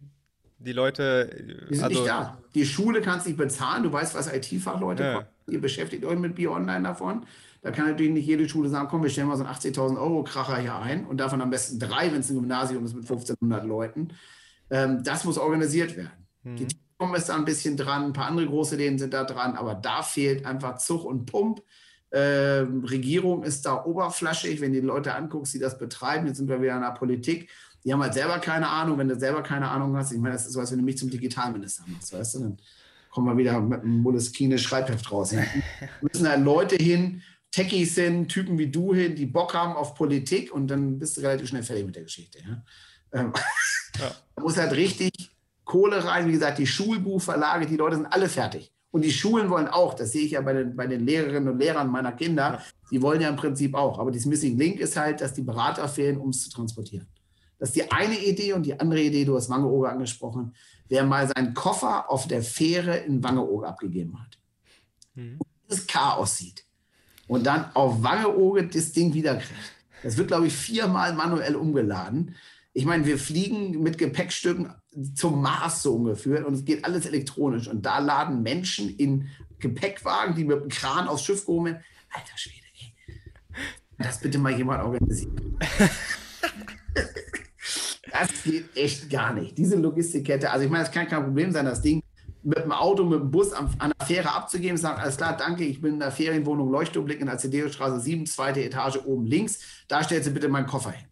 Die Leute. Die sind also, nicht da. Die Schule kannst nicht bezahlen. Du weißt, was IT-Fachleute ja. Ihr beschäftigt euch mit Bio Online davon. Da kann natürlich nicht jede Schule sagen, komm, wir stellen mal so einen 80.000 Euro Kracher hier ein und davon am besten drei, wenn es ein Gymnasium ist mit 1500 Leuten. Ähm, das muss organisiert werden. Mhm. Die Telekom ist da ein bisschen dran, ein paar andere große Läden sind da dran, aber da fehlt einfach Zug und Pump. Ähm, Regierung ist da oberflaschig, wenn die Leute anguckst, die das betreiben. Jetzt sind wir wieder in der Politik. Die haben halt selber keine Ahnung. Wenn du selber keine Ahnung hast, ich meine, das ist so, als wenn du mich zum Digitalminister machst, weißt du? Dann kommen wir wieder mit einem Moleskine Schreibheft raus. <laughs> Ja. müssen da Leute hin, Techies hin, Typen wie du hin, die Bock haben auf Politik und dann bist du relativ schnell fertig mit der Geschichte. Ja? Ähm, <laughs> ja. Da muss halt richtig Kohle rein. Wie gesagt, die Schulbuchverlage, die Leute sind alle fertig. Und die Schulen wollen auch, das sehe ich ja bei den, bei den Lehrerinnen und Lehrern meiner Kinder, ja. die wollen ja im Prinzip auch. Aber das Missing Link ist halt, dass die Berater fehlen, um es zu transportieren. Das ist die eine Idee und die andere Idee, du hast Wangeoge angesprochen, wer mal seinen Koffer auf der Fähre in Wangeoge abgegeben hat. Mhm. Und dieses Chaos sieht und dann auf Wangeoge das Ding wiederkriegt. Das wird, glaube ich, viermal manuell umgeladen. Ich meine, wir fliegen mit Gepäckstücken zum Mars so ungefähr und es geht alles elektronisch. Und da laden Menschen in Gepäckwagen, die mit dem Kran aufs Schiff kommen. Alter Schwede, ey. Das bitte mal jemand organisieren. <laughs> das geht echt gar nicht. Diese Logistikkette, also ich meine, es kann kein Problem sein, das Ding mit dem Auto, mit dem Bus an, an der Fähre abzugeben, sagen, alles klar, danke, ich bin in der Ferienwohnung Leuchtturmblick in der CDU-Straße 7, zweite Etage oben links, da stellst du bitte meinen Koffer hin.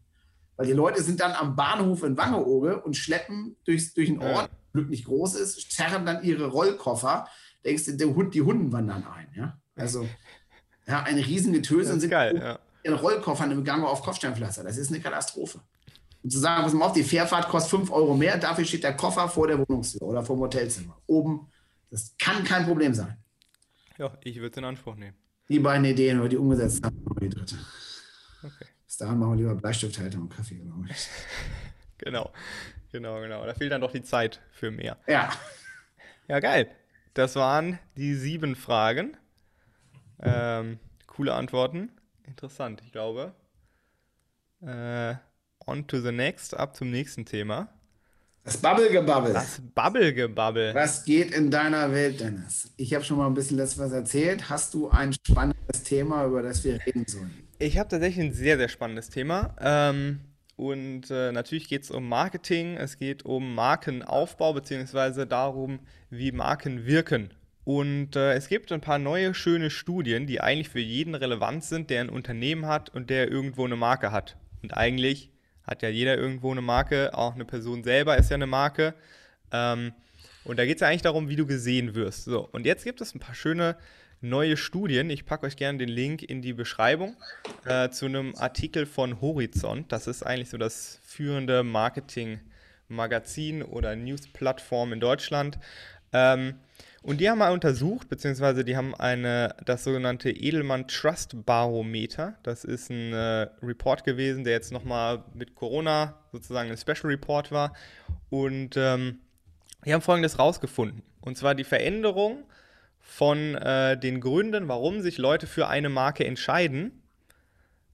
Weil die Leute sind dann am Bahnhof in Wangeoge und schleppen durch, durch einen Ort, ja. Glück nicht groß ist, zerren dann ihre Rollkoffer, denkst du, der Hund, die Hunden wandern ein, ja. Also, ja, eine riesige Töse und sind geil, ja. in Rollkoffern im Gange auf Kopfsteinpflaster. Das ist eine Katastrophe. Und zu sagen, pass mal auf, die Fährfahrt kostet 5 Euro mehr, dafür steht der Koffer vor der Wohnungstür oder vor dem Hotelzimmer. Oben, das kann kein Problem sein. Ja, ich würde es in Anspruch nehmen. Die beiden Ideen, die umgesetzt haben, die dritte. Okay. Bis dahin machen wir lieber Bleistifthalter und Kaffee, glaube ich. <laughs> genau, genau, genau. Da fehlt dann doch die Zeit für mehr. Ja. Ja, geil. Das waren die sieben Fragen. Ähm, coole Antworten. Interessant, ich glaube. Äh, on to the next, ab zum nächsten Thema. Das Bubblegebabbel. Das Bubblegebabbel. Was geht in deiner Welt, Dennis? Ich habe schon mal ein bisschen was erzählt. Hast du ein spannendes Thema, über das wir reden sollen? Ich habe tatsächlich ein sehr, sehr spannendes Thema. Ähm, und äh, natürlich geht es um Marketing, es geht um Markenaufbau, beziehungsweise darum, wie Marken wirken. Und äh, es gibt ein paar neue, schöne Studien, die eigentlich für jeden relevant sind, der ein Unternehmen hat und der irgendwo eine Marke hat. Und eigentlich hat ja jeder irgendwo eine Marke, auch eine Person selber ist ja eine Marke. Ähm, und da geht es ja eigentlich darum, wie du gesehen wirst. So, und jetzt gibt es ein paar schöne neue Studien. Ich packe euch gerne den Link in die Beschreibung äh, zu einem Artikel von Horizont. Das ist eigentlich so das führende Marketing-Magazin oder News-Plattform in Deutschland. Ähm, und die haben mal untersucht, beziehungsweise die haben eine, das sogenannte Edelmann Trust Barometer. Das ist ein äh, Report gewesen, der jetzt nochmal mit Corona sozusagen ein Special Report war. Und ähm, die haben folgendes rausgefunden. Und zwar die Veränderung von äh, den Gründen, warum sich Leute für eine Marke entscheiden,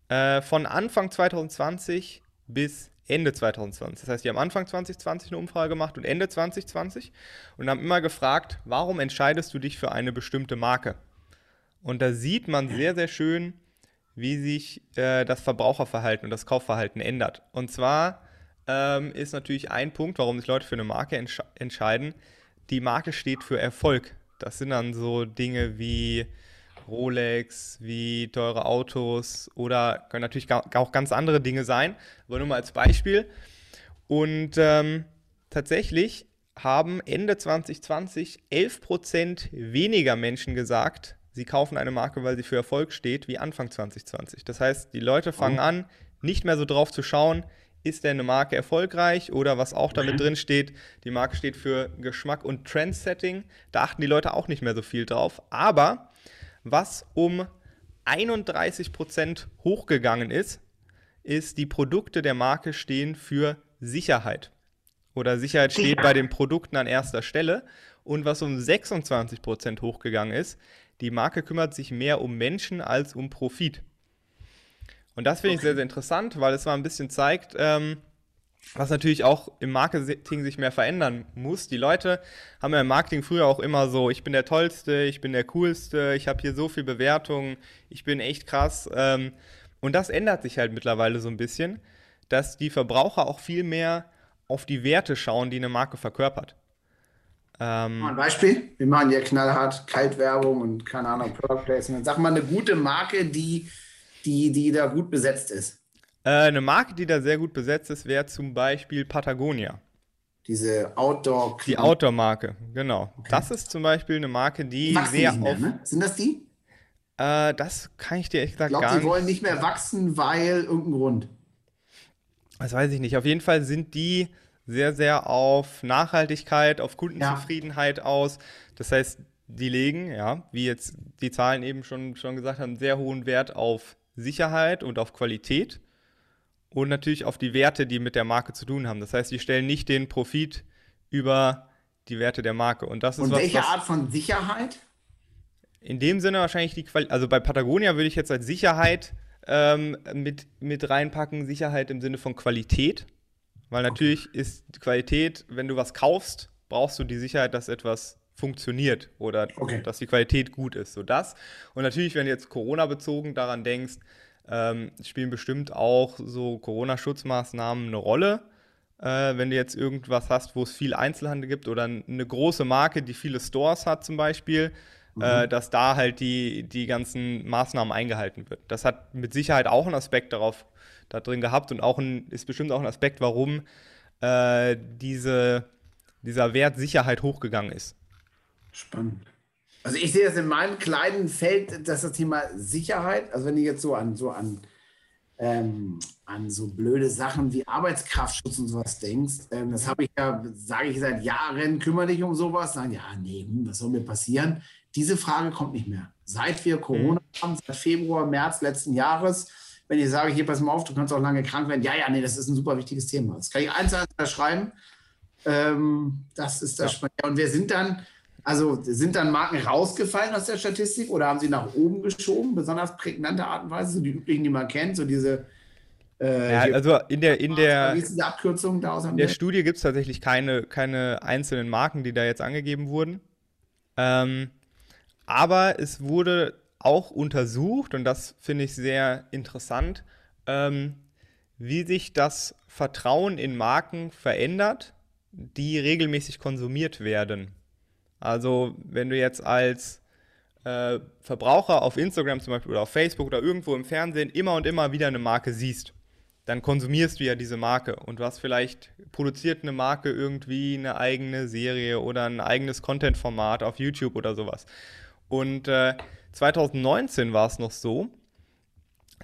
äh, von Anfang 2020 bis Ende 2020. Das heißt, die haben Anfang 2020 eine Umfrage gemacht und Ende 2020 und haben immer gefragt, warum entscheidest du dich für eine bestimmte Marke? Und da sieht man sehr, sehr schön, wie sich äh, das Verbraucherverhalten und das Kaufverhalten ändert. Und zwar ähm, ist natürlich ein Punkt, warum sich Leute für eine Marke entsch entscheiden. Die Marke steht für Erfolg. Das sind dann so Dinge wie Rolex, wie teure Autos oder können natürlich auch ganz andere Dinge sein, aber nur mal als Beispiel. Und ähm, tatsächlich haben Ende 2020 11% weniger Menschen gesagt, sie kaufen eine Marke, weil sie für Erfolg steht, wie Anfang 2020. Das heißt, die Leute fangen oh. an, nicht mehr so drauf zu schauen, ist denn eine Marke erfolgreich oder was auch damit drin steht, die Marke steht für Geschmack und Trendsetting. Da achten die Leute auch nicht mehr so viel drauf. Aber was um 31% hochgegangen ist, ist, die Produkte der Marke stehen für Sicherheit. Oder Sicherheit steht bei den Produkten an erster Stelle. Und was um 26% hochgegangen ist, die Marke kümmert sich mehr um Menschen als um Profit. Und das finde ich sehr, sehr interessant, weil es mal ein bisschen zeigt, ähm, was natürlich auch im Marketing sich mehr verändern muss. Die Leute haben ja im Marketing früher auch immer so, ich bin der Tollste, ich bin der Coolste, ich habe hier so viel Bewertungen, ich bin echt krass. Ähm, und das ändert sich halt mittlerweile so ein bisschen, dass die Verbraucher auch viel mehr auf die Werte schauen, die eine Marke verkörpert. Ähm, ein Beispiel? Wir machen ja knallhart Kaltwerbung und keine Ahnung, Product Placement. Sag mal eine gute Marke, die, die, die da gut besetzt ist. Äh, eine Marke, die da sehr gut besetzt ist, wäre zum Beispiel Patagonia. Diese Outdoor. Die Outdoor-Marke, genau. Okay. Das ist zum Beispiel eine Marke, die, die sehr mehr, auf. Ne? Sind das die? Äh, das kann ich dir echt gesagt ich glaub, gar nicht. Die wollen nicht mehr wachsen, weil irgendein Grund. Das weiß ich nicht. Auf jeden Fall sind die sehr, sehr auf Nachhaltigkeit, auf Kundenzufriedenheit ja. aus. Das heißt, die legen, ja, wie jetzt die Zahlen eben schon, schon gesagt haben, sehr hohen Wert auf Sicherheit und auf Qualität und natürlich auf die Werte, die mit der Marke zu tun haben. Das heißt, die stellen nicht den Profit über die Werte der Marke. Und das ist und was, welche was Art von Sicherheit? In dem Sinne wahrscheinlich die Qualität. Also bei Patagonia würde ich jetzt als Sicherheit ähm, mit, mit reinpacken, Sicherheit im Sinne von Qualität. Weil natürlich okay. ist die Qualität, wenn du was kaufst, brauchst du die Sicherheit, dass etwas funktioniert oder okay. dass die Qualität gut ist. So das. Und natürlich, wenn du jetzt Corona-bezogen daran denkst, ähm, spielen bestimmt auch so Corona-Schutzmaßnahmen eine Rolle. Äh, wenn du jetzt irgendwas hast, wo es viel Einzelhandel gibt oder eine große Marke, die viele Stores hat zum Beispiel, äh, mhm. äh, dass da halt die, die ganzen Maßnahmen eingehalten wird. Das hat mit Sicherheit auch einen Aspekt darauf da drin gehabt und auch ein, ist bestimmt auch ein Aspekt, warum äh, diese, dieser Wert Sicherheit hochgegangen ist. Spannend. Also ich sehe das in meinem kleinen Feld, dass das Thema Sicherheit, also wenn du jetzt so an so an, ähm, an so blöde Sachen wie Arbeitskraftschutz und sowas denkst, ähm, das habe ich ja, sage ich seit Jahren, kümmere dich um sowas, sagen, ja, nee, hm, was soll mir passieren? Diese Frage kommt nicht mehr. Seit wir Corona mhm. haben, seit Februar, März letzten Jahres, wenn ich sage, hier pass mal auf, du kannst auch lange krank werden, ja, ja, nee, das ist ein super wichtiges Thema. Das kann ich eins zu eins schreiben. Ähm, das ist das ja. Spannende. Und wir sind dann, also sind dann Marken rausgefallen aus der Statistik oder haben sie nach oben geschoben, besonders prägnante Art und Weise, so die üblichen, die man kennt, so diese äh, ja, also in der, in der, Abkürzung daraus in der Studie gibt es tatsächlich keine, keine einzelnen Marken, die da jetzt angegeben wurden. Ähm, aber es wurde auch untersucht, und das finde ich sehr interessant, ähm, wie sich das Vertrauen in Marken verändert, die regelmäßig konsumiert werden. Also wenn du jetzt als äh, Verbraucher auf Instagram zum Beispiel oder auf Facebook oder irgendwo im Fernsehen immer und immer wieder eine Marke siehst, dann konsumierst du ja diese Marke und du hast vielleicht produziert eine Marke irgendwie eine eigene Serie oder ein eigenes Content-Format auf YouTube oder sowas. Und äh, 2019 war es noch so,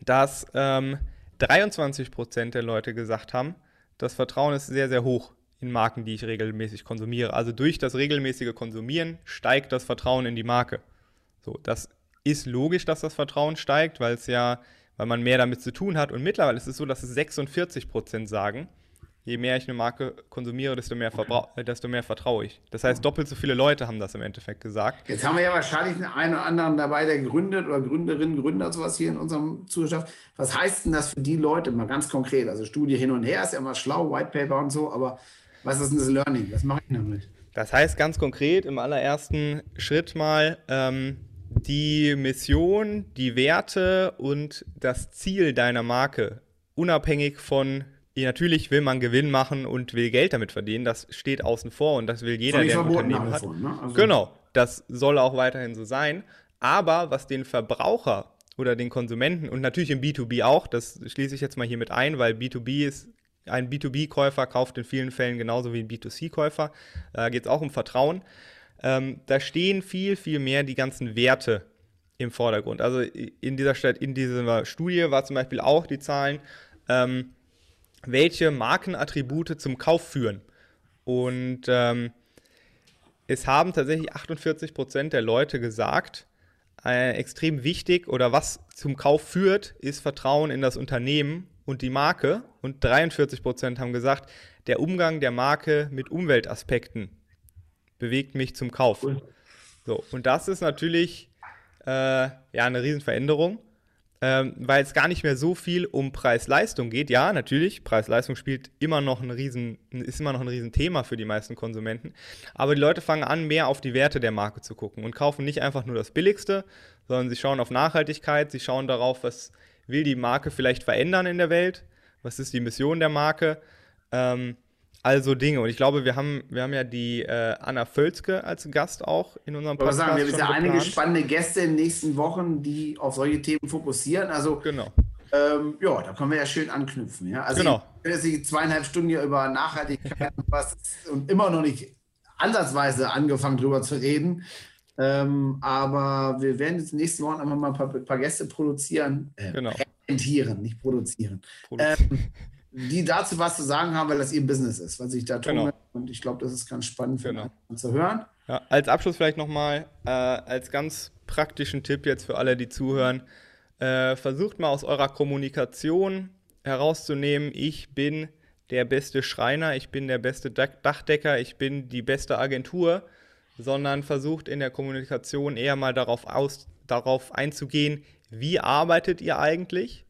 dass ähm, 23% der Leute gesagt haben, das Vertrauen ist sehr, sehr hoch in Marken, die ich regelmäßig konsumiere. Also durch das regelmäßige Konsumieren steigt das Vertrauen in die Marke. So, das ist logisch, dass das Vertrauen steigt, weil es ja, weil man mehr damit zu tun hat. Und mittlerweile ist es so, dass es 46 Prozent sagen, je mehr ich eine Marke konsumiere, desto mehr, okay. desto mehr vertraue ich. Das heißt, doppelt so viele Leute haben das im Endeffekt gesagt. Jetzt haben wir ja wahrscheinlich einen oder anderen dabei, der gründet oder Gründerinnen, Gründer, sowas hier in unserem Zuschauer. Was heißt denn das für die Leute mal ganz konkret? Also Studie hin und her ist ja immer schlau, White Paper und so, aber was ist denn das Learning? Was mache ich damit? Das heißt ganz konkret im allerersten Schritt mal ähm, die Mission, die Werte und das Ziel deiner Marke, unabhängig von Natürlich will man Gewinn machen und will Geld damit verdienen. Das steht außen vor und das will jeder, der ein Unternehmen hat. Davon, ne? also genau, das soll auch weiterhin so sein. Aber was den Verbraucher oder den Konsumenten und natürlich im B2B auch, das schließe ich jetzt mal hier mit ein, weil B2B ist ein B2B-Käufer kauft in vielen Fällen genauso wie ein B2C-Käufer. Da geht es auch um Vertrauen. Ähm, da stehen viel, viel mehr die ganzen Werte im Vordergrund. Also in dieser, Stadt, in dieser Studie war zum Beispiel auch die Zahlen, ähm, welche Markenattribute zum Kauf führen. Und ähm, es haben tatsächlich 48 Prozent der Leute gesagt, äh, extrem wichtig oder was zum Kauf führt, ist Vertrauen in das Unternehmen und die Marke. Und 43 Prozent haben gesagt, der Umgang der Marke mit Umweltaspekten bewegt mich zum Kauf. So, und das ist natürlich äh, ja eine Riesenveränderung. ähm, weil es gar nicht mehr so viel um Preis-Leistung geht. Ja, natürlich, Preis-Leistung spielt immer noch ein riesen, ist immer noch ein Riesenthema für die meisten Konsumenten. Aber die Leute fangen an, mehr auf die Werte der Marke zu gucken und kaufen nicht einfach nur das Billigste, sondern sie schauen auf Nachhaltigkeit, sie schauen darauf, was will die Marke vielleicht verändern in der Welt, was ist die Mission der Marke. Ähm, also Dinge. Und ich glaube, wir haben, wir haben ja die äh, Anna Völzke als Gast auch in unserem Podcast. Sagen, wir haben ja einige spannende Gäste in den nächsten Wochen, die auf solche Themen fokussieren. Also genau. Ähm, ja, da können wir ja schön anknüpfen. Ja? Also genau. ich jetzt zweieinhalb Stunden hier über Nachhaltigkeit und, was, und immer noch nicht ansatzweise angefangen drüber zu reden. Ähm, aber wir werden jetzt nächsten Wochen einfach mal ein paar, ein paar Gäste produzieren. Äh, genau. Präsentieren, nicht produzieren. produzieren. Ähm, die dazu was zu sagen haben, weil das ihr Business ist, was ich da tue. Genau. Und ich glaube, das ist ganz spannend für genau. zu hören. Ja, als Abschluss vielleicht nochmal, äh, als ganz praktischen Tipp jetzt für alle, die zuhören, äh, versucht mal aus eurer Kommunikation herauszunehmen, ich bin der beste Schreiner, ich bin der beste Dachdecker, ich bin die beste Agentur, sondern versucht in der Kommunikation eher mal darauf, aus, darauf einzugehen, wie arbeitet ihr eigentlich?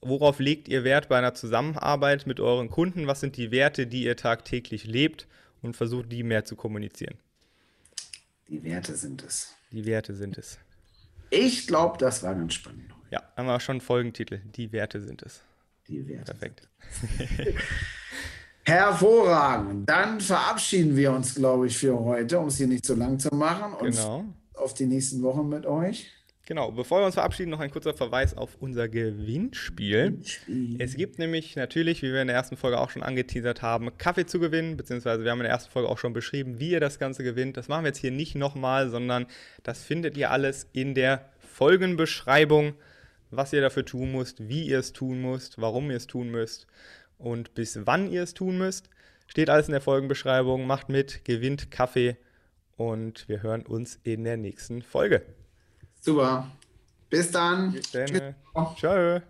Worauf legt ihr Wert bei einer Zusammenarbeit mit euren Kunden? Was sind die Werte, die ihr tagtäglich lebt? Und versucht, die mehr zu kommunizieren. Die Werte sind es. Die Werte sind es. Ich glaube, das war ganz spannend. Ja, haben wir schon Folgentitel. Die Werte sind es. Die Werte. Perfekt. <laughs> Hervorragend. Dann verabschieden wir uns, glaube ich, für heute, um es hier nicht zu lang zu machen. Und genau. auf die nächsten Wochen mit euch. Genau, bevor wir uns verabschieden, noch ein kurzer Verweis auf unser Gewinnspiel. Gewinnspiel. Es gibt nämlich natürlich, wie wir in der ersten Folge auch schon angeteasert haben, Kaffee zu gewinnen, beziehungsweise wir haben in der ersten Folge auch schon beschrieben, wie ihr das Ganze gewinnt. Das machen wir jetzt hier nicht nochmal, sondern das findet ihr alles in der Folgenbeschreibung, was ihr dafür tun müsst, wie ihr es tun müsst, warum ihr es tun müsst und bis wann ihr es tun müsst. Steht alles in der Folgenbeschreibung. Macht mit, gewinnt Kaffee und wir hören uns in der nächsten Folge. Super. Bis dann. Bis dann. Ciao.